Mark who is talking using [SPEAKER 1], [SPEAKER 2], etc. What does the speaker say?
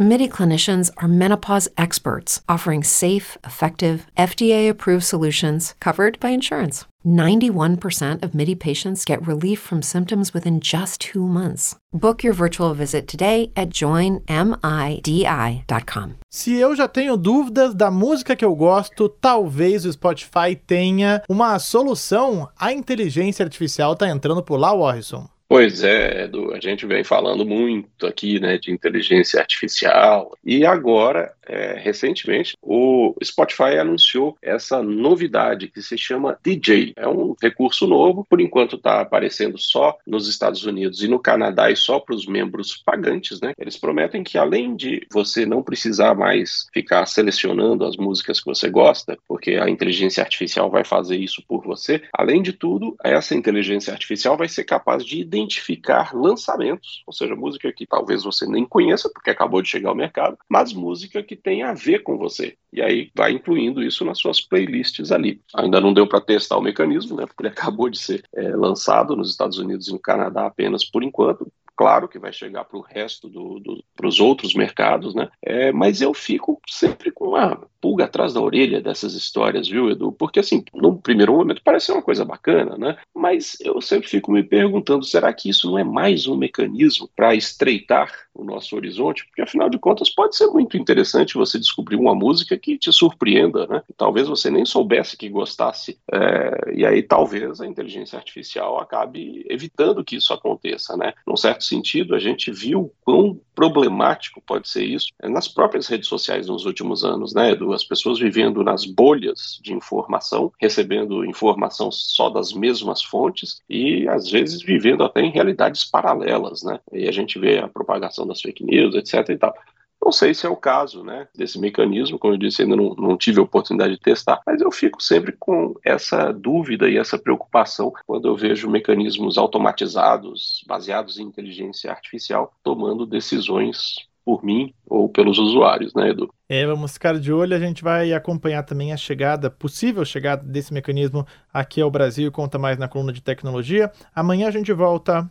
[SPEAKER 1] MIDI clinicians are menopause experts offering safe, effective, FDA approved solutions covered by insurance. 91% of MIDI patients get relief from symptoms within just two months. Book your virtual visit today at joinmidi.com.
[SPEAKER 2] Se eu já tenho dúvidas da música que eu gosto, talvez o Spotify tenha uma solução. A inteligência artificial está entrando por lá, Warrison.
[SPEAKER 3] Pois é, Edu, a gente vem falando muito aqui né, de inteligência artificial. E agora, é, recentemente, o Spotify anunciou essa novidade que se chama DJ. É um recurso novo, por enquanto está aparecendo só nos Estados Unidos e no Canadá e só para os membros pagantes. Né? Eles prometem que além de você não precisar mais ficar selecionando as músicas que você gosta, porque a inteligência artificial vai fazer isso por você, além de tudo, essa inteligência artificial vai ser capaz de identificar lançamentos, ou seja, música que talvez você nem conheça, porque acabou de chegar ao mercado, mas música que tem a ver com você. E aí vai incluindo isso nas suas playlists ali. Ainda não deu para testar o mecanismo, né? Porque ele acabou de ser é, lançado nos Estados Unidos e no Canadá apenas por enquanto. Claro que vai chegar para o resto do, do outros mercados, né? É, mas eu fico sempre com uma pulga atrás da orelha dessas histórias, viu, Edu? Porque, assim, no primeiro momento parece uma coisa bacana, né? Mas eu sempre fico me perguntando: será que isso não é mais um mecanismo para estreitar o nosso horizonte? Porque, afinal de contas, pode ser muito interessante você descobrir uma música que te surpreenda, né? Talvez você nem soubesse que gostasse, é, e aí talvez a inteligência artificial acabe evitando que isso aconteça, né? Num certo sentido, a gente viu quão problemático pode ser isso nas próprias redes sociais nos últimos anos, né, Edu? As pessoas vivendo nas bolhas de informação, recebendo informação só das mesmas fontes e, às vezes, vivendo até em realidades paralelas, né? E a gente vê a propagação das fake news, etc. e tal. Não sei se é o caso né, desse mecanismo, como eu disse, ainda não, não, tive a oportunidade de testar, mas eu fico sempre com essa dúvida e essa preocupação quando eu vejo mecanismos automatizados, baseados em inteligência artificial, tomando decisões por mim ou pelos usuários, né, Edu?
[SPEAKER 2] É, vamos ficar de olho, a gente vai acompanhar também a chegada, possível chegada desse mecanismo aqui ao Brasil, conta mais na coluna de tecnologia. Amanhã a gente volta.